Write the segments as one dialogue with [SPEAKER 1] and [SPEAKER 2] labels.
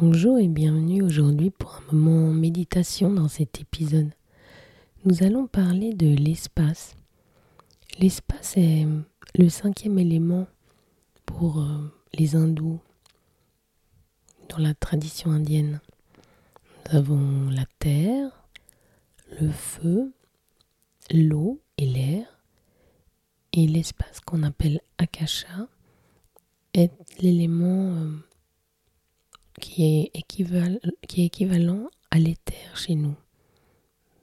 [SPEAKER 1] Bonjour et bienvenue aujourd'hui pour un moment méditation dans cet épisode. Nous allons parler de l'espace. L'espace est le cinquième élément pour euh, les hindous dans la tradition indienne. Nous avons la terre, le feu, l'eau et l'air. Et l'espace qu'on appelle Akasha est l'élément euh, qui est, équivalent, à l'éther chez nous.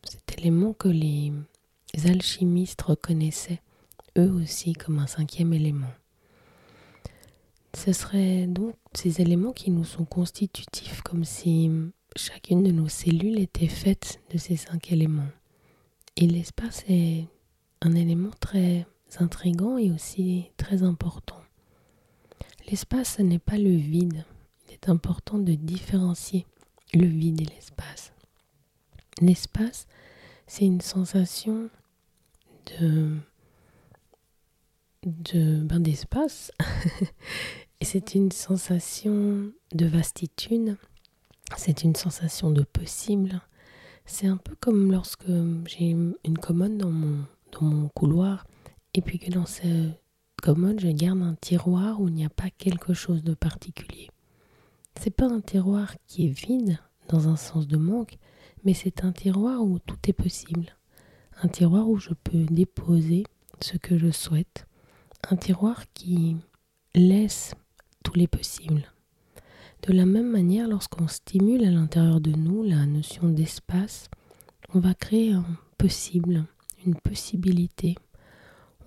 [SPEAKER 1] Cet élément que les alchimistes reconnaissaient eux aussi comme un cinquième élément. Ce seraient donc ces éléments qui nous sont constitutifs, comme si chacune de nos cellules était faite de ces cinq éléments. Et l'espace est un élément très intrigant et aussi très important. L'espace, ce n'est pas le vide, c'est important de différencier le vide et l'espace. L'espace, c'est une sensation de, de ben, d'espace c'est une sensation de vastitude, c'est une sensation de possible. C'est un peu comme lorsque j'ai une commode dans mon, dans mon couloir et puis que dans cette commode je garde un tiroir où il n'y a pas quelque chose de particulier. C'est pas un tiroir qui est vide dans un sens de manque, mais c'est un tiroir où tout est possible. Un tiroir où je peux déposer ce que je souhaite. Un tiroir qui laisse tous les possibles. De la même manière, lorsqu'on stimule à l'intérieur de nous la notion d'espace, on va créer un possible, une possibilité.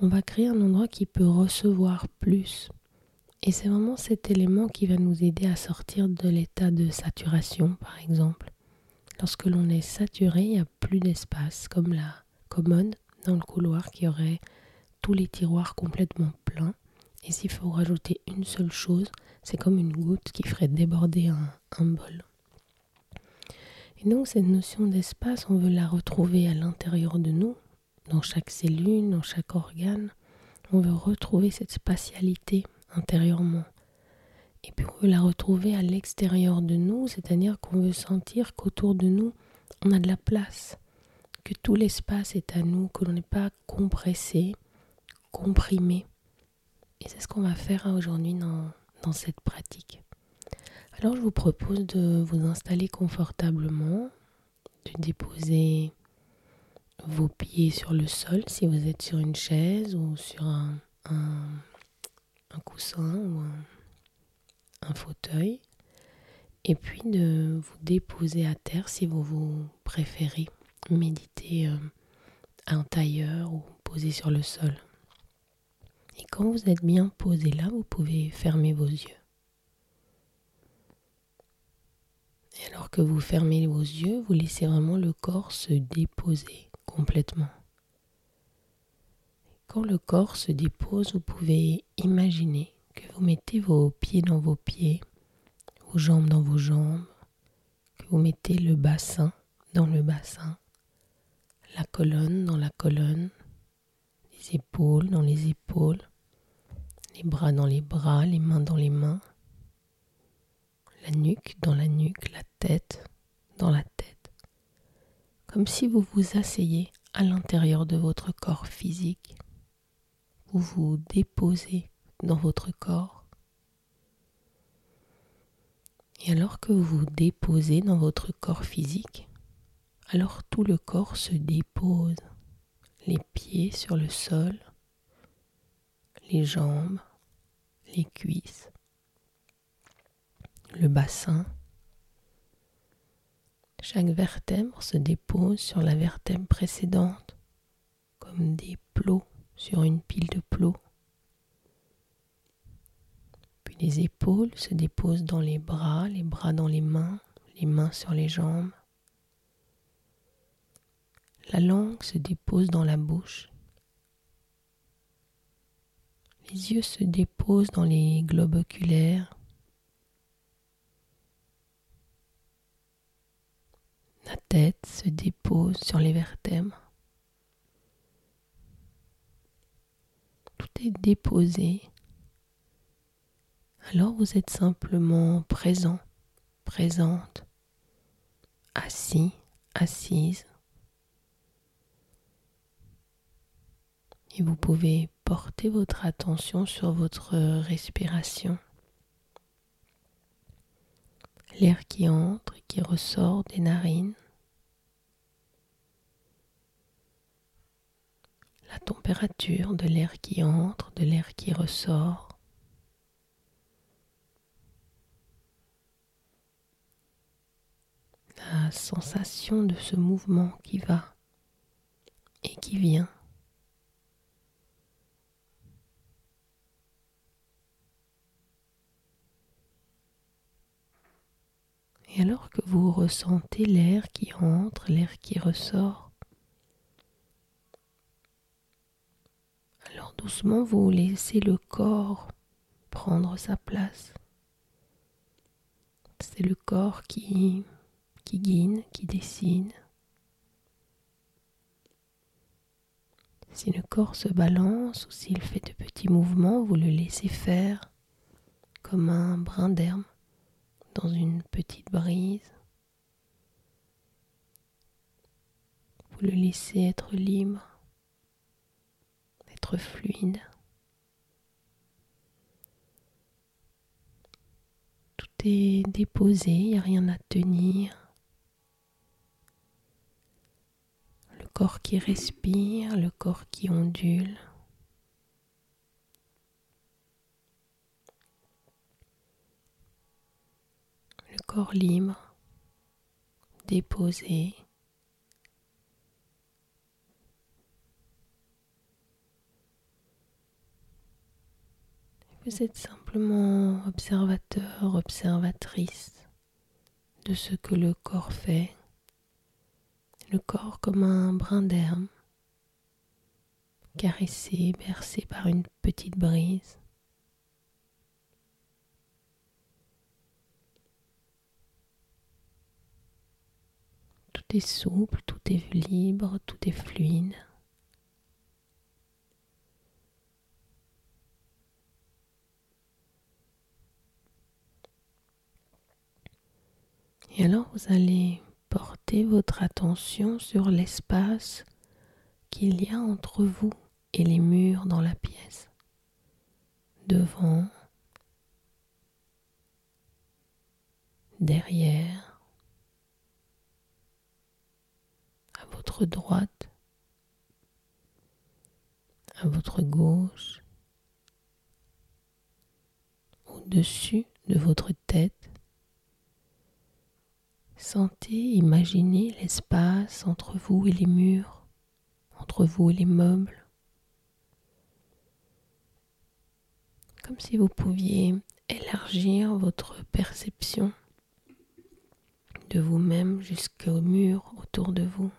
[SPEAKER 1] On va créer un endroit qui peut recevoir plus, et c'est vraiment cet élément qui va nous aider à sortir de l'état de saturation, par exemple. Lorsque l'on est saturé, il n'y a plus d'espace, comme la commode dans le couloir qui aurait tous les tiroirs complètement pleins. Et s'il faut rajouter une seule chose, c'est comme une goutte qui ferait déborder un, bol. Et donc cette notion d'espace, on veut la retrouver à l'intérieur de nous, dans chaque cellule, dans chaque organe. On veut retrouver cette spatialité intérieurement. Et puis on veut la retrouver à l'extérieur de nous, c'est-à-dire qu'on veut sentir qu'autour de nous, on a de la place, que tout l'espace est à nous, que l'on n'est pas compressé, comprimé. Et c'est ce qu'on va faire aujourd'hui dans, dans cette pratique. Alors je vous propose de vous installer confortablement, de déposer vos pieds sur le sol si vous êtes sur une chaise ou sur un un coussin ou un, fauteuil et puis de vous déposer à terre si vous vous préférez méditer euh, à un tailleur ou poser sur le sol. Et quand vous êtes bien posé là, vous pouvez fermer vos yeux. Et alors que vous fermez vos yeux, vous laissez vraiment le corps se déposer complètement. Quand le corps se dépose, vous pouvez imaginer que vous mettez vos pieds dans vos pieds, vos jambes dans vos jambes, que vous mettez le bassin dans le bassin, la colonne dans la colonne, les épaules dans les épaules, les bras dans les bras, les mains dans les mains, la nuque dans la nuque, la tête dans la tête, comme si vous vous asseyez à l'intérieur de votre corps physique vous vous déposez dans votre corps. Et alors que vous vous déposez dans votre corps physique, alors tout le corps se dépose, les pieds sur le sol, les jambes, les cuisses, le bassin. Chaque vertèbre se dépose sur la vertèbre précédente comme des plots sur une pile de plots. Puis les épaules se déposent dans les bras, les bras dans les mains, les mains sur les jambes. La langue se dépose dans la bouche. Les yeux se déposent dans les globes oculaires. La tête se dépose sur les vertèbres. Déposé. Alors vous êtes simplement présent, présente, assis, assise. Et vous pouvez porter votre attention sur votre respiration. L'air qui entre et qui ressort des narines. Température de l'air qui entre, de l'air qui ressort. La sensation de ce mouvement qui va et qui vient. Et alors que vous ressentez l'air qui entre, l'air qui ressort, alors doucement vous laissez le corps prendre sa place. C'est le corps qui, qui qui décide. Si le corps se balance ou s'il fait de petits mouvements, vous le laissez faire comme un brin d'herbe dans une petite brise. Vous le laissez être libre, fluide. Tout est déposé, il n'y a rien à tenir. Le corps qui respire, le corps qui ondule. corps libre, déposé. Vous êtes simplement observateur, observatrice de ce que le corps fait. Le corps comme un brin d'herbe, caressé, bercé par une petite brise. Tout est souple, tout est libre, tout est fluide. Et alors vous allez porter votre attention sur l'espace qu'il y a entre vous et les murs dans la pièce. Devant, derrière, votre droite, à votre gauche, au-dessus de votre tête. Sentez, imaginez l'espace entre vous et les murs, entre vous et les meubles. Comme si vous pouviez élargir votre perception de vous-même jusqu'au mur autour de vous.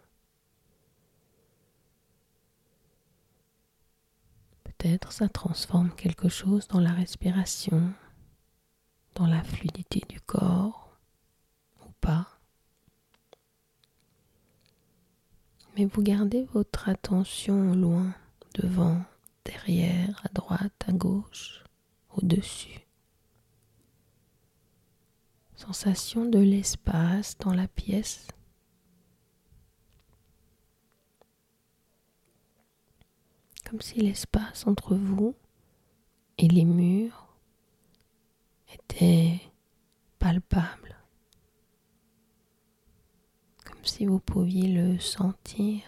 [SPEAKER 1] Peut-être ça transforme quelque chose dans la respiration, dans la fluidité du corps pas. Mais vous gardez votre attention loin, devant, derrière, à droite, à gauche, au-dessus. Sensation de l'espace dans la pièce comme si l'espace entre vous et les murs était palpable, si vous pouviez le sentir.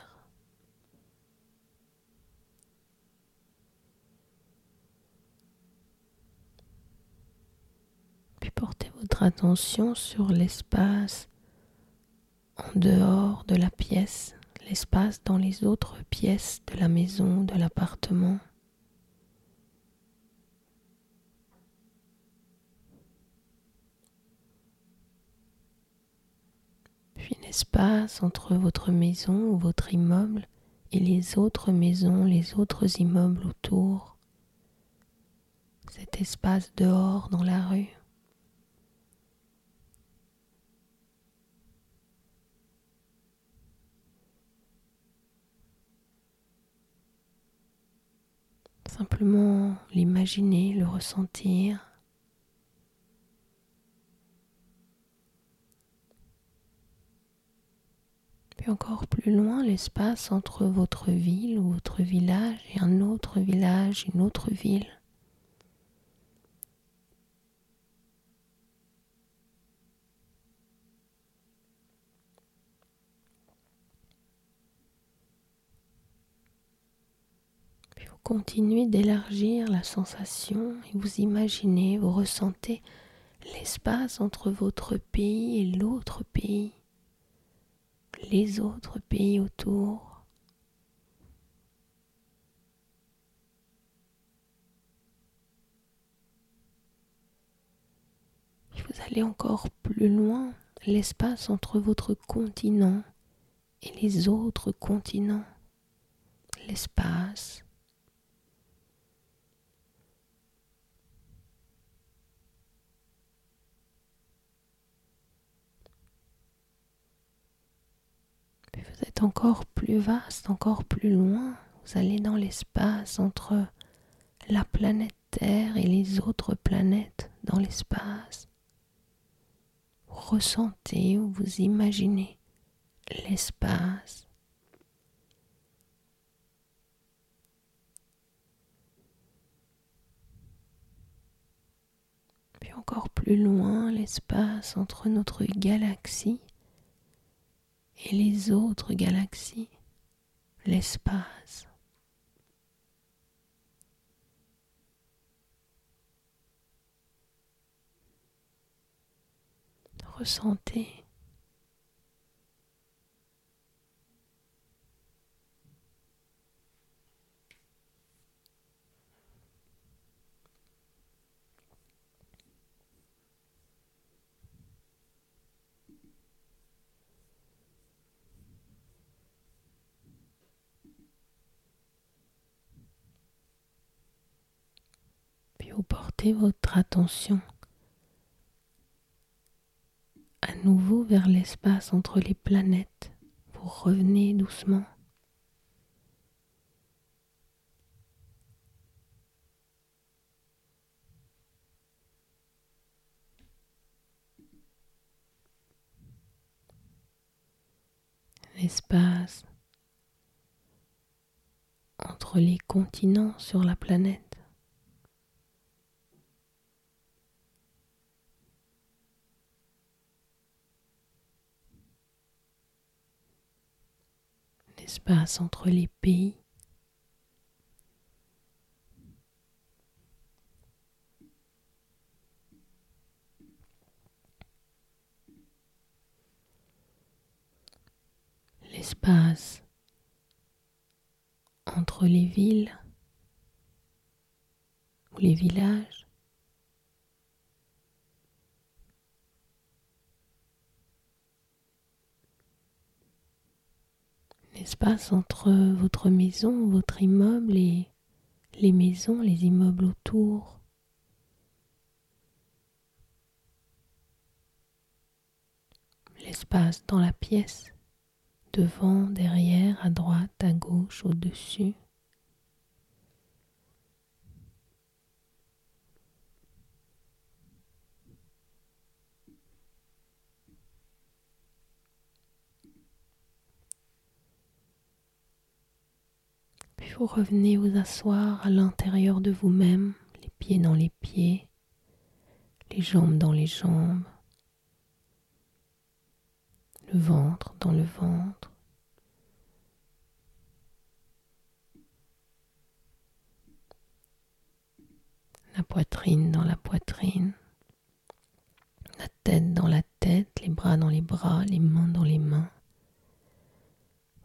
[SPEAKER 1] Puis portez votre attention sur l'espace en dehors de la pièce l'espace dans les autres pièces de la maison, de l'appartement. L'espace entre votre maison ou votre immeuble et les autres maisons, les autres immeubles autour, cet espace dehors dans la rue. Simplement l'imaginer, le ressentir. Puis encore plus loin, l'espace entre votre ville ou votre village et un autre village, une autre ville. continuez d'élargir la sensation et vous imaginez, vous ressentez l'espace entre votre pays et l'autre pays, les autres pays autour. vous allez encore plus loin, l'espace entre votre continent et les autres continents, l'espace encore plus vaste, encore plus loin. Vous allez dans l'espace entre la planète Terre et les autres planètes dans l'espace. Ressentez ou vous imaginez l'espace. Puis encore plus loin, l'espace entre notre galaxie et les autres galaxies, l'espace. Ressentez vous votre attention à nouveau vers l'espace entre les planètes. Vous revenez doucement. L'espace entre les continents sur la planète. L'espace entre les pays. L'espace entre les villes ou les villages. L'espace entre votre maison, votre immeuble et les maisons, les immeubles autour. L'espace dans la pièce, devant, derrière, à droite, à gauche, au-dessus. Revenez vous asseoir à l'intérieur de vous-même, les pieds dans les pieds, les jambes dans les jambes, le ventre dans le ventre. La poitrine dans la poitrine, la tête dans la tête, les bras dans les bras, les mains dans les mains.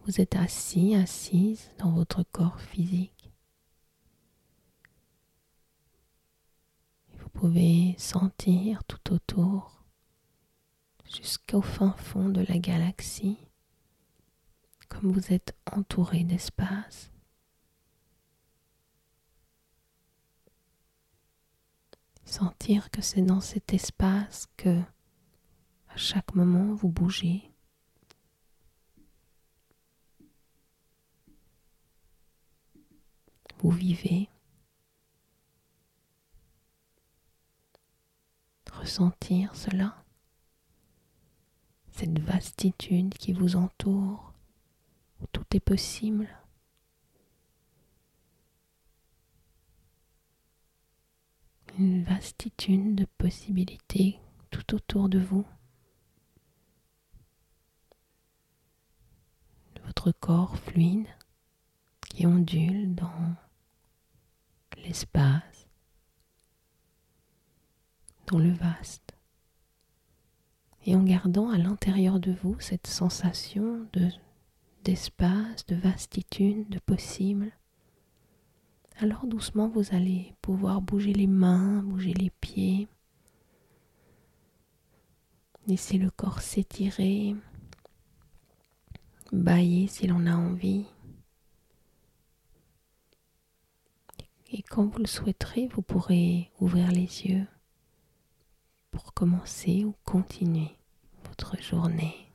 [SPEAKER 1] Vous êtes assis, assise dans votre corps physique. vous pouvez sentir tout autour jusqu'au fin fond de la galaxie, comme vous êtes entouré d'espace. Sentir que c'est dans cet espace que à chaque moment vous bougez. Vous vivez. Ressentir cela cette vastitude qui vous entoure, où tout est possible. Une vastitude de possibilités tout autour de vous. Votre corps fluide qui ondule dans l'espace, dans le vaste et en gardant à l'intérieur de vous cette sensation de d'espace, de vastitude, de possible. Alors doucement vous allez pouvoir bouger les mains, bouger les pieds. Laissez le corps s'étirer, bailler s'il en a envie. Et quand vous le souhaiterez, vous pourrez ouvrir les yeux pour commencer ou continuer votre journée.